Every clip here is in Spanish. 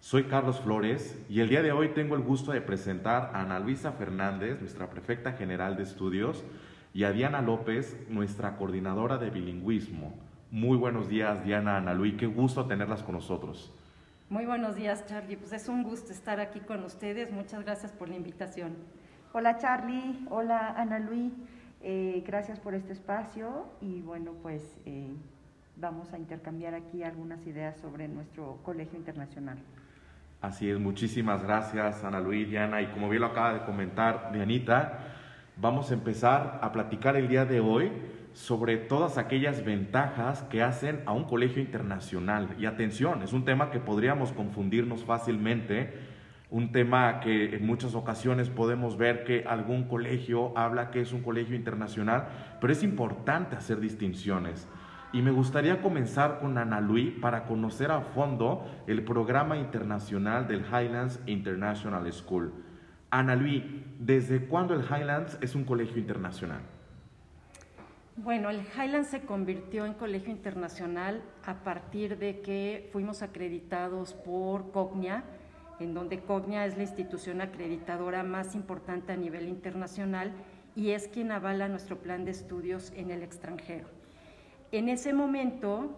Soy Carlos Flores y el día de hoy tengo el gusto de presentar a Ana Luisa Fernández, nuestra prefecta general de estudios, y a Diana López, nuestra coordinadora de bilingüismo. Muy buenos días, Diana, Ana Luis, qué gusto tenerlas con nosotros. Muy buenos días, Charlie. Pues es un gusto estar aquí con ustedes. Muchas gracias por la invitación. Hola, Charlie. Hola, Ana Luis. Eh, gracias por este espacio y bueno, pues eh, vamos a intercambiar aquí algunas ideas sobre nuestro colegio internacional. Así es, muchísimas gracias Ana Luis, Diana, y como bien lo acaba de comentar Dianita, vamos a empezar a platicar el día de hoy sobre todas aquellas ventajas que hacen a un colegio internacional. Y atención, es un tema que podríamos confundirnos fácilmente, un tema que en muchas ocasiones podemos ver que algún colegio habla que es un colegio internacional, pero es importante hacer distinciones. Y me gustaría comenzar con Ana Luis para conocer a fondo el programa internacional del Highlands International School. Ana Luis, ¿desde cuándo el Highlands es un colegio internacional? Bueno, el Highlands se convirtió en colegio internacional a partir de que fuimos acreditados por Cognia, en donde Cognia es la institución acreditadora más importante a nivel internacional y es quien avala nuestro plan de estudios en el extranjero. En ese momento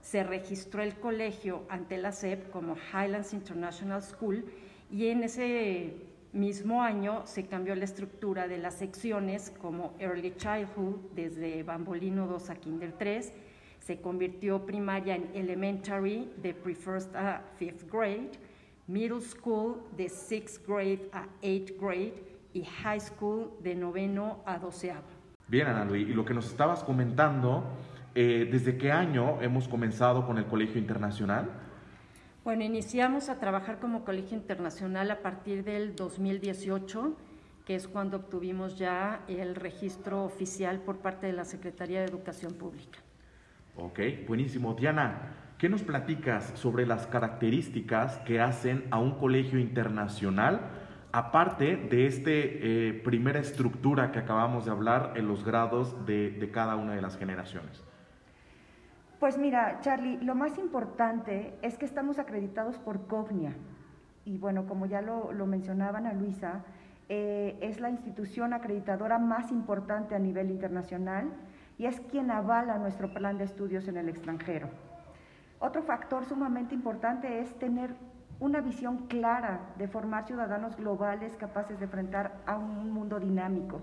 se registró el colegio ante la SEP como Highlands International School y en ese mismo año se cambió la estructura de las secciones como Early Childhood desde Bambolino 2 a Kinder 3, se convirtió primaria en Elementary de pre-first a fifth grade, Middle School de sixth grade a eighth grade y High School de noveno a doceavo. Bien, Ana Luis, y lo que nos estabas comentando, eh, ¿desde qué año hemos comenzado con el Colegio Internacional? Bueno, iniciamos a trabajar como colegio internacional a partir del 2018, que es cuando obtuvimos ya el registro oficial por parte de la Secretaría de Educación Pública. Ok, buenísimo. Diana, ¿qué nos platicas sobre las características que hacen a un colegio internacional, aparte de esta eh, primera estructura que acabamos de hablar en los grados de cada una de las generaciones? Pues mira, Charlie, lo más importante es que estamos acreditados por Cognia. Y bueno, como ya lo, mencionaban a Luisa, eh, es la institución acreditadora más importante a nivel internacional y es quien avala nuestro plan de estudios en el extranjero. Otro factor sumamente importante es tener una visión clara de formar ciudadanos globales capaces de enfrentar a un mundo dinámico,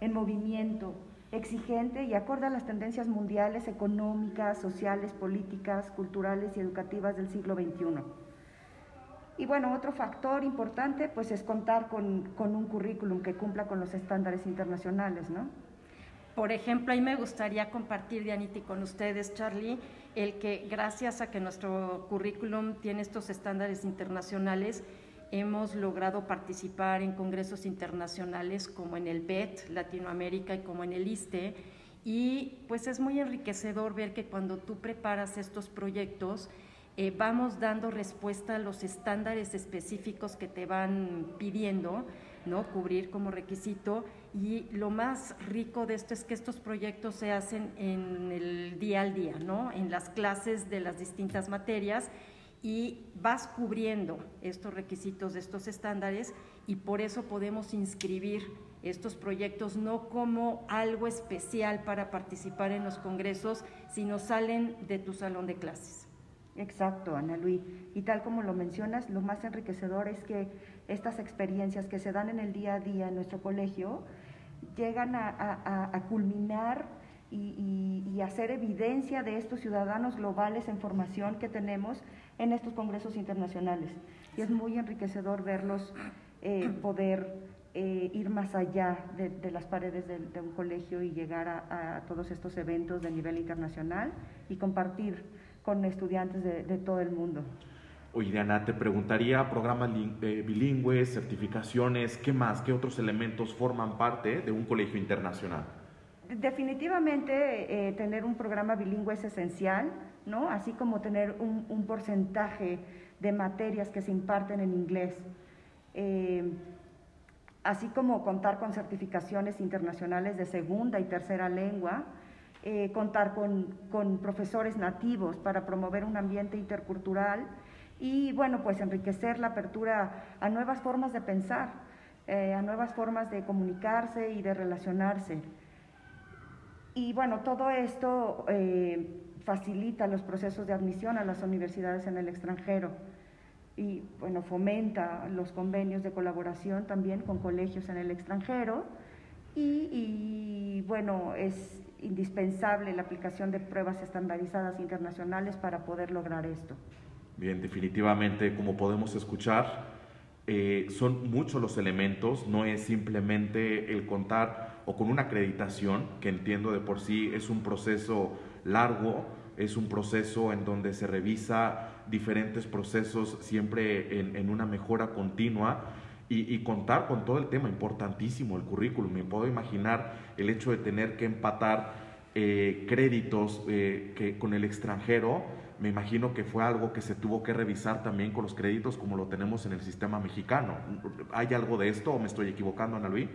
en movimiento, exigente y acorde a las tendencias mundiales económicas, sociales, políticas, culturales y educativas del siglo XXI. Y bueno, otro factor importante pues es contar con, un currículum que cumpla con los estándares internacionales, ¿no? Por ejemplo, ahí me gustaría compartir, Dianity, con ustedes, Charlie, el que gracias a que nuestro currículum tiene estos estándares internacionales, Hemos logrado participar en congresos internacionales como en el BET Latinoamérica y como en el ISTE y pues es muy enriquecedor ver que cuando tú preparas estos proyectos eh, vamos dando respuesta a los estándares específicos que te van pidiendo, ¿no? Cubrir como requisito y lo más rico de esto es que estos proyectos se hacen en el día al día, ¿no? En las clases de las distintas materias y vas cubriendo estos requisitos de estos estándares y por eso podemos inscribir estos proyectos no como algo especial para participar en los congresos, sino salen de tu salón de clases. Exacto, Ana Luis. Y tal como lo mencionas, lo más enriquecedor es que estas experiencias que se dan en el día a día en nuestro colegio llegan a, culminar y, hacer evidencia de estos ciudadanos globales en formación que tenemos en estos congresos internacionales. Y es muy enriquecedor verlos eh, poder eh, ir más allá de, las paredes de, un colegio y llegar a, todos estos eventos de nivel internacional y compartir con estudiantes de, todo el mundo. Oye, Diana, te preguntaría programas eh, bilingües, certificaciones, ¿qué más? ¿Qué otros elementos forman parte de un colegio internacional? Definitivamente eh, tener un programa bilingüe es esencial, ¿no? Así como tener un, porcentaje de materias que se imparten en inglés. Eh, así como contar con certificaciones internacionales de segunda y tercera lengua, contar con, con profesores nativos para promover un ambiente intercultural y bueno, pues enriquecer la apertura a nuevas formas de pensar, eh, a nuevas formas de comunicarse y de relacionarse. Y bueno, todo esto eh, facilita los procesos de admisión a las universidades en el extranjero y bueno, fomenta los convenios de colaboración también con colegios en el extranjero y, y bueno, es indispensable la aplicación de pruebas estandarizadas internacionales para poder lograr esto. Bien, definitivamente, como podemos escuchar, eh, son muchos los elementos, no es simplemente el contar o con una acreditación, que entiendo de por sí es un proceso largo, es un proceso en donde se revisa diferentes procesos siempre en, una mejora continua y, contar con todo el tema importantísimo, el currículum. Me puedo imaginar el hecho de tener que empatar eh, créditos eh, que, con el extranjero me imagino que fue algo que se tuvo que revisar también con los créditos como lo tenemos en el sistema mexicano. ¿Hay algo de esto o me estoy equivocando, Ana Luis?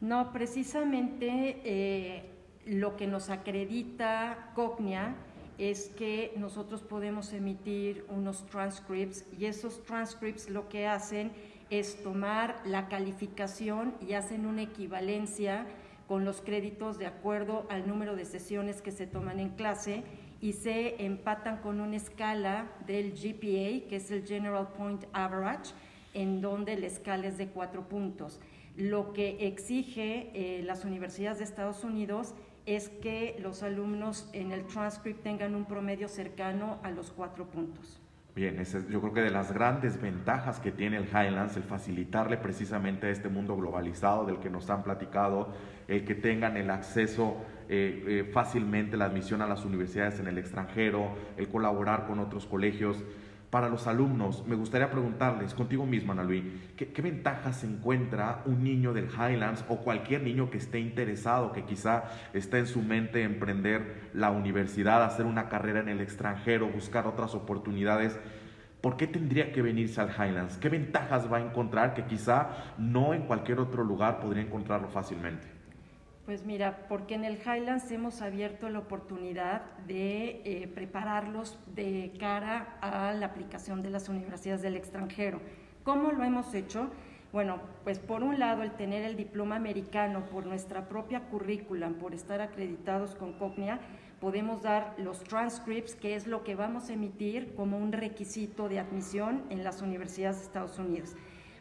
No, precisamente eh, lo que nos acredita Cognia es que nosotros podemos emitir unos transcripts y esos transcripts lo que hacen es tomar la calificación y hacen una equivalencia con los créditos de acuerdo al número de sesiones que se toman en clase y se empatan con una escala del GPA, que es el General Point Average, en donde la escala es de cuatro puntos. Lo que exige eh, las universidades de Estados Unidos es que los alumnos en el transcript tengan un promedio cercano a los cuatro puntos. Bien, yo creo que de las grandes ventajas que tiene el Highlands, el facilitarle precisamente a este mundo globalizado del que nos han platicado, el que tengan el acceso eh, eh, fácilmente, la admisión a las universidades en el extranjero, el colaborar con otros colegios. Para los alumnos, me gustaría preguntarles, contigo mismo, Ana Luis, ¿qué, ¿qué, ventajas encuentra un niño del Highlands o cualquier niño que esté interesado, que quizá está en su mente emprender la universidad, hacer una carrera en el extranjero, buscar otras oportunidades? ¿Por qué tendría que venirse al Highlands? ¿Qué ventajas va a encontrar que quizá no en cualquier otro lugar podría encontrarlo fácilmente? Pues mira, porque en el Highlands hemos abierto la oportunidad de eh, prepararlos de cara a la aplicación de las universidades del extranjero. ¿Cómo lo hemos hecho? Bueno, pues por un lado el tener el diploma americano por nuestra propia currícula, por estar acreditados con Cognia, podemos dar los transcripts, que es lo que vamos a emitir como un requisito de admisión en las universidades de Estados Unidos.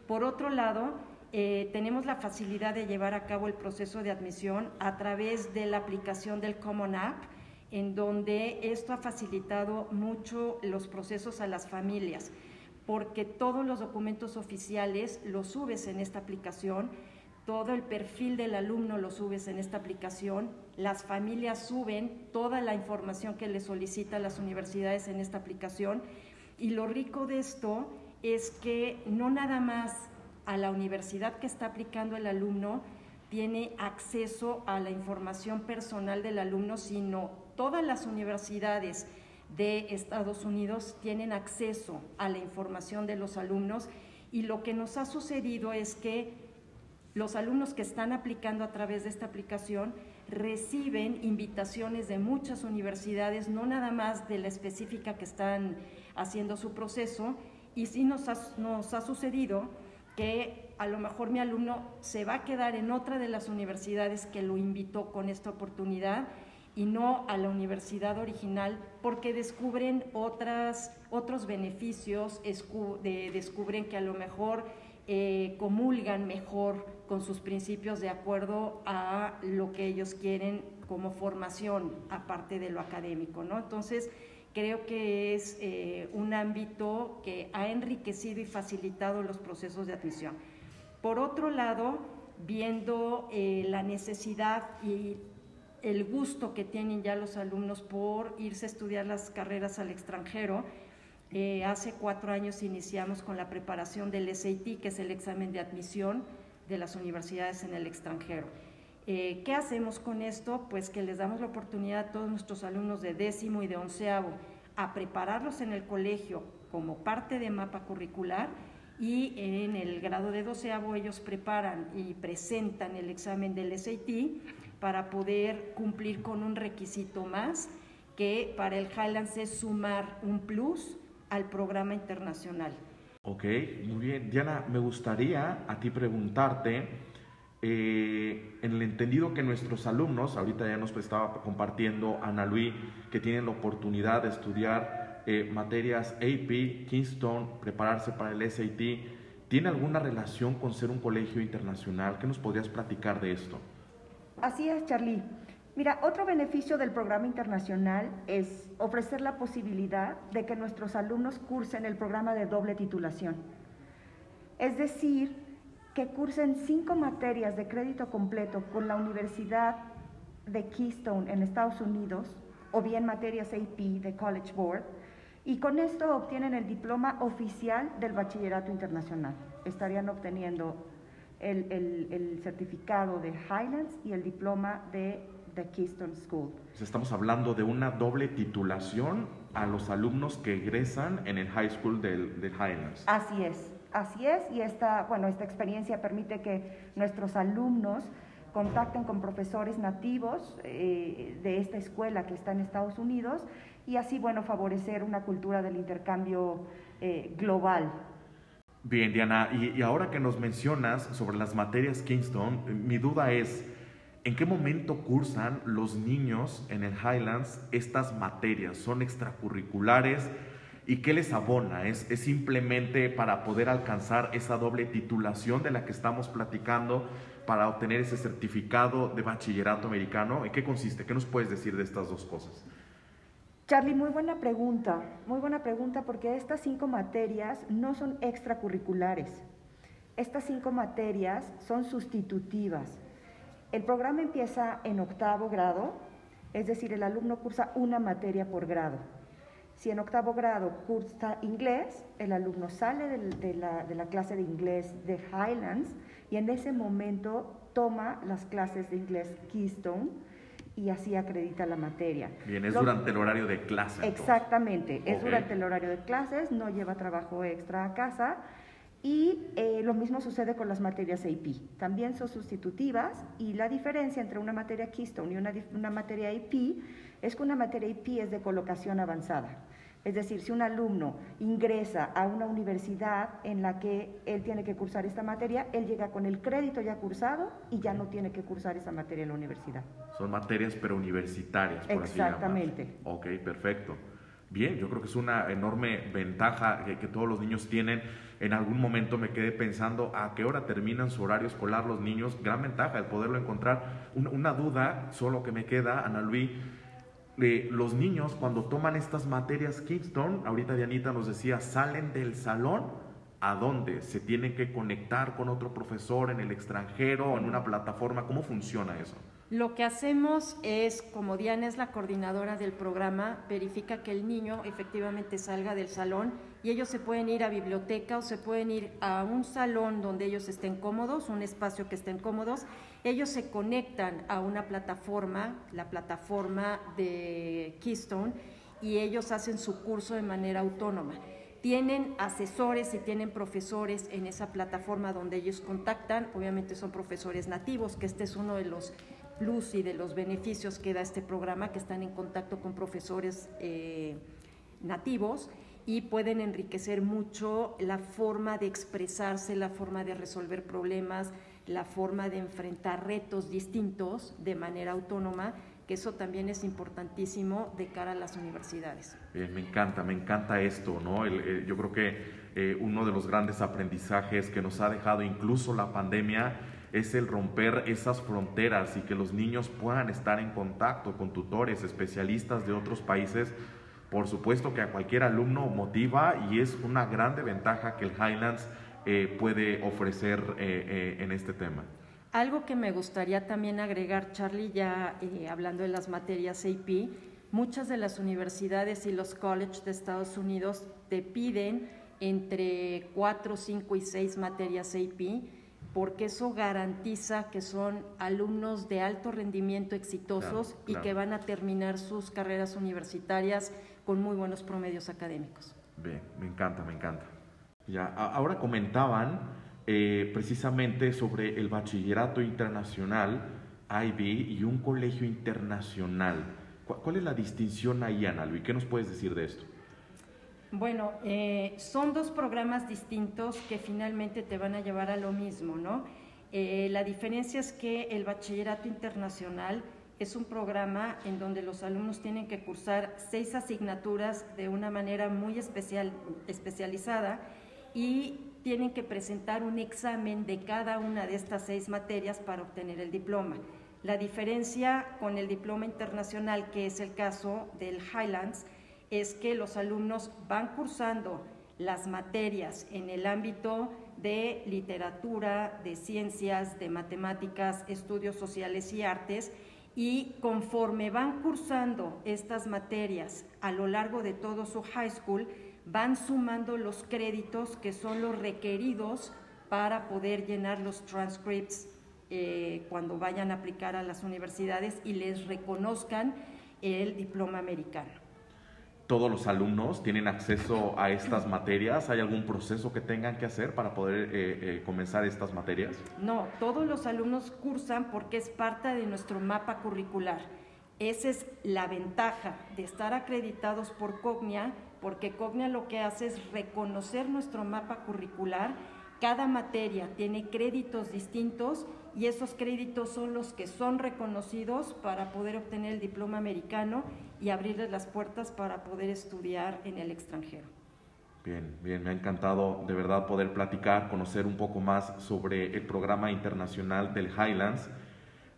Por otro lado, eh, tenemos la facilidad de llevar a cabo el proceso de admisión a través de la aplicación del Common App, en donde esto ha facilitado mucho los procesos a las familias, porque todos los documentos oficiales los subes en esta aplicación, todo el perfil del alumno lo subes en esta aplicación, las familias suben toda la información que les solicitan las universidades en esta aplicación, y lo rico de esto es que no nada más a la universidad que está aplicando el alumno tiene acceso a la información personal del alumno, sino todas las universidades de Estados Unidos tienen acceso a la información de los alumnos. Y lo que nos ha sucedido es que los alumnos que están aplicando a través de esta aplicación reciben invitaciones de muchas universidades, no nada más de la específica que están haciendo su proceso, y sí nos nos ha sucedido que a lo mejor mi alumno se va a quedar en otra de las universidades que lo invitó con esta oportunidad y no a la universidad original porque descubren otras, otros beneficios, descubren que a lo mejor eh, comulgan mejor con sus principios de acuerdo a lo que ellos quieren como formación, aparte de lo académico, ¿no? Entonces, creo que es eh, un ámbito que ha enriquecido y facilitado los procesos de admisión. Por otro lado, viendo eh, la necesidad y el gusto que tienen ya los alumnos por irse a estudiar las carreras al extranjero, Eh, hace cuatro años iniciamos con la preparación del SAT, que es el examen de admisión de las universidades en el extranjero. Eh, ¿Qué hacemos con esto? Pues que les damos la oportunidad a todos nuestros alumnos de décimo y de onceavo a prepararlos en el colegio como parte de mapa curricular y en el grado de doceavo ellos preparan y presentan el examen del SAT para poder cumplir con un requisito más que para el Highlands es sumar un plus al programa internacional. Ok, muy bien. Diana, me gustaría a ti preguntarte, eh, en el entendido que nuestros alumnos, ahorita ya nos estaba compartiendo Ana Luis, que tienen la oportunidad de estudiar eh, materias AP, Kingston, prepararse para el SAT, ¿tiene alguna relación con ser un colegio internacional? ¿Qué nos podrías platicar de esto? Así es, Charlie. Mira, otro beneficio del programa internacional es ofrecer la posibilidad de que nuestros alumnos cursen el programa de doble titulación. Es decir, que cursen cinco materias de crédito completo con la Universidad de Keystone en Estados Unidos, o bien materias AP de College Board, y con esto obtienen el diploma oficial del bachillerato internacional. Estarían obteniendo el, certificado de Highlands y el diploma de The Keystone School. estamos hablando de una doble titulación a los alumnos que egresan en el High School del, Highlands. Así es, así es, y esta, bueno, esta experiencia permite que nuestros alumnos contacten con profesores nativos eh, de esta escuela que está en Estados Unidos y así, bueno, favorecer una cultura del intercambio eh, global Bien, Diana, y, ahora que nos mencionas sobre las materias Kingston, mi duda es, ¿en qué momento cursan los niños en el Highlands estas materias? ¿Son extracurriculares? ¿Y qué les abona? ¿Es, ¿Es, simplemente para poder alcanzar esa doble titulación de la que estamos platicando, para obtener ese certificado de bachillerato americano? ¿En qué consiste? ¿Qué nos puedes decir de estas dos cosas? Charlie, muy buena pregunta, muy buena pregunta porque estas cinco materias no son extracurriculares. Estas cinco materias son sustitutivas. El programa empieza en octavo grado, es decir, el alumno cursa una materia por grado. Si en octavo grado cursa inglés, el alumno sale de, la, de la clase de inglés de Highlands y en ese momento toma las clases de inglés Keystone y así acredita la materia. Bien, es durante el horario de clase. Exactamente, es durante el horario de clases, no lleva trabajo extra a casa y eh, lo mismo sucede con las materias AP. También son sustitutivas y la diferencia entre una materia Keystone y una, una materia AP es que una materia AP es de colocación avanzada. Es decir, si un alumno ingresa a una universidad en la que él tiene que cursar esta materia, él llega con el crédito ya cursado y ya no tiene que cursar esa materia en la universidad. Son materias pero universitarias, por Exactamente. así Ok, perfecto. Bien, yo creo que es una enorme ventaja que, todos los niños tienen. En algún momento me quedé pensando a qué hora terminan su horario escolar los niños. Gran ventaja el poderlo encontrar. Una, una duda solo que me queda, Ana Luis los niños cuando toman estas materias Kingston, ahorita Dianita nos decía, salen del salón, ¿a dónde? ¿Se tienen que conectar con otro profesor en el extranjero, en una plataforma? ¿Cómo funciona eso? Lo que hacemos es, como Diana es la coordinadora del programa, verifica que el niño efectivamente salga del salón y ellos se pueden ir a biblioteca o se pueden ir a un salón donde ellos estén cómodos, un espacio que estén cómodos. Ellos se conectan a una plataforma, la plataforma de Keystone, y ellos hacen su curso de manera autónoma tienen asesores y tienen profesores en esa plataforma donde ellos contactan. Obviamente son profesores nativos, que este es uno de los plus y de los beneficios que da este programa, que están en contacto con profesores eh, nativos y pueden enriquecer mucho la forma de expresarse, la forma de resolver problemas, la forma de enfrentar retos distintos de manera autónoma, que eso también es importantísimo de cara a las universidades. Bien, me encanta, me encanta esto, ¿no? yo creo que eh, uno de los grandes aprendizajes que nos ha dejado incluso la pandemia es el romper esas fronteras y que los niños puedan estar en contacto con tutores, especialistas de otros países. Por supuesto que a cualquier alumno motiva y es una grande ventaja que el Highlands eh, puede ofrecer eh, eh, en este tema. Algo que me gustaría también agregar, Charlie, ya hablando de las materias AP, muchas de las universidades y los colleges de Estados Unidos te piden entre 4, 5 y 6 materias AP porque eso garantiza que son alumnos de alto rendimiento exitosos y que van a terminar sus carreras universitarias con muy buenos promedios académicos. Bien, me encanta, me encanta. Ahora comentaban eh, precisamente sobre el bachillerato internacional IB y un colegio internacional. ¿Cuál, es la distinción ahí, Ana Luis? ¿Qué nos puedes decir de esto? Bueno, eh, son dos programas distintos que finalmente te van a llevar a lo mismo, ¿no? Eh, la diferencia es que el bachillerato internacional es un programa en donde los alumnos tienen que cursar seis asignaturas de una manera muy especial, especializada y tienen que presentar un examen de cada una de estas seis materias para obtener el diploma. La diferencia con el diploma internacional, que es el caso del Highlands, es que los alumnos van cursando las materias en el ámbito de literatura, de ciencias, de matemáticas, estudios sociales y artes, y conforme van cursando estas materias a lo largo de todo su high school, van sumando los créditos que son los requeridos para poder llenar los transcripts eh, cuando vayan a aplicar a las universidades y les reconozcan el diploma americano todos los alumnos tienen acceso a estas materias? ¿Hay algún proceso que tengan que hacer para poder eh, eh, comenzar estas materias? No, todos los alumnos cursan porque es parte de nuestro mapa curricular. Esa es la ventaja de estar acreditados por Cognia, porque Cognia lo que hace es reconocer nuestro mapa curricular. Cada materia tiene créditos distintos y esos créditos son los que son reconocidos para poder obtener el diploma americano y abrirles las puertas para poder estudiar en el extranjero. Bien, bien, me ha encantado de verdad poder platicar, conocer un poco más sobre el programa internacional del Highlands.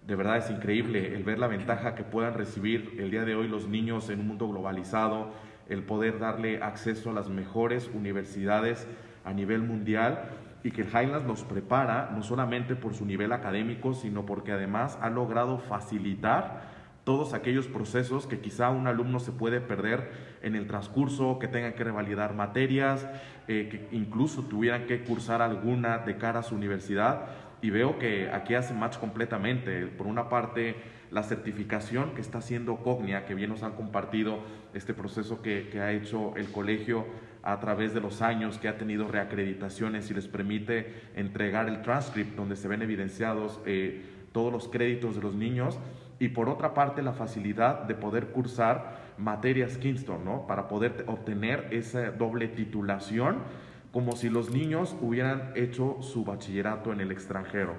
De verdad es increíble el ver la ventaja que puedan recibir el día de hoy los niños en un mundo globalizado, el poder darle acceso a las mejores universidades a nivel mundial y que el Highlands los prepara no solamente por su nivel académico, sino porque además ha logrado facilitar todos aquellos procesos que quizá un alumno se puede perder en el transcurso, que tenga que revalidar materias, eh, que incluso tuvieran que cursar alguna de cara a su universidad. Y veo que aquí hace match completamente. Por una parte, la certificación que está haciendo Cognia, que bien nos han compartido este proceso que, que ha hecho el colegio a través de los años, que ha tenido reacreditaciones y les permite entregar el transcript donde se ven evidenciados eh, todos los créditos de los niños y por otra parte la facilidad de poder cursar materias Kingston, ¿no? Para poder obtener esa doble titulación como si los niños hubieran hecho su bachillerato en el extranjero.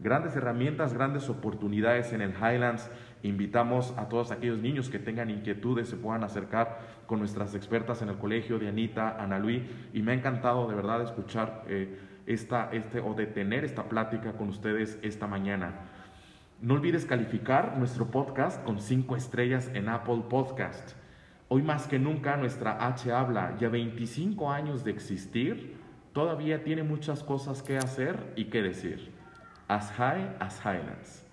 Grandes herramientas, grandes oportunidades en el Highlands. Invitamos a todos aquellos niños que tengan inquietudes, se puedan acercar con nuestras expertas en el colegio, Dianita, Ana Luis, y me ha encantado de verdad escuchar eh, esta, este, o de tener esta plática con ustedes esta mañana. No olvides calificar nuestro podcast con cinco estrellas en Apple Podcast. Hoy más que nunca nuestra H habla, ya 25 años de existir, todavía tiene muchas cosas que hacer y que decir. As high as Highlands.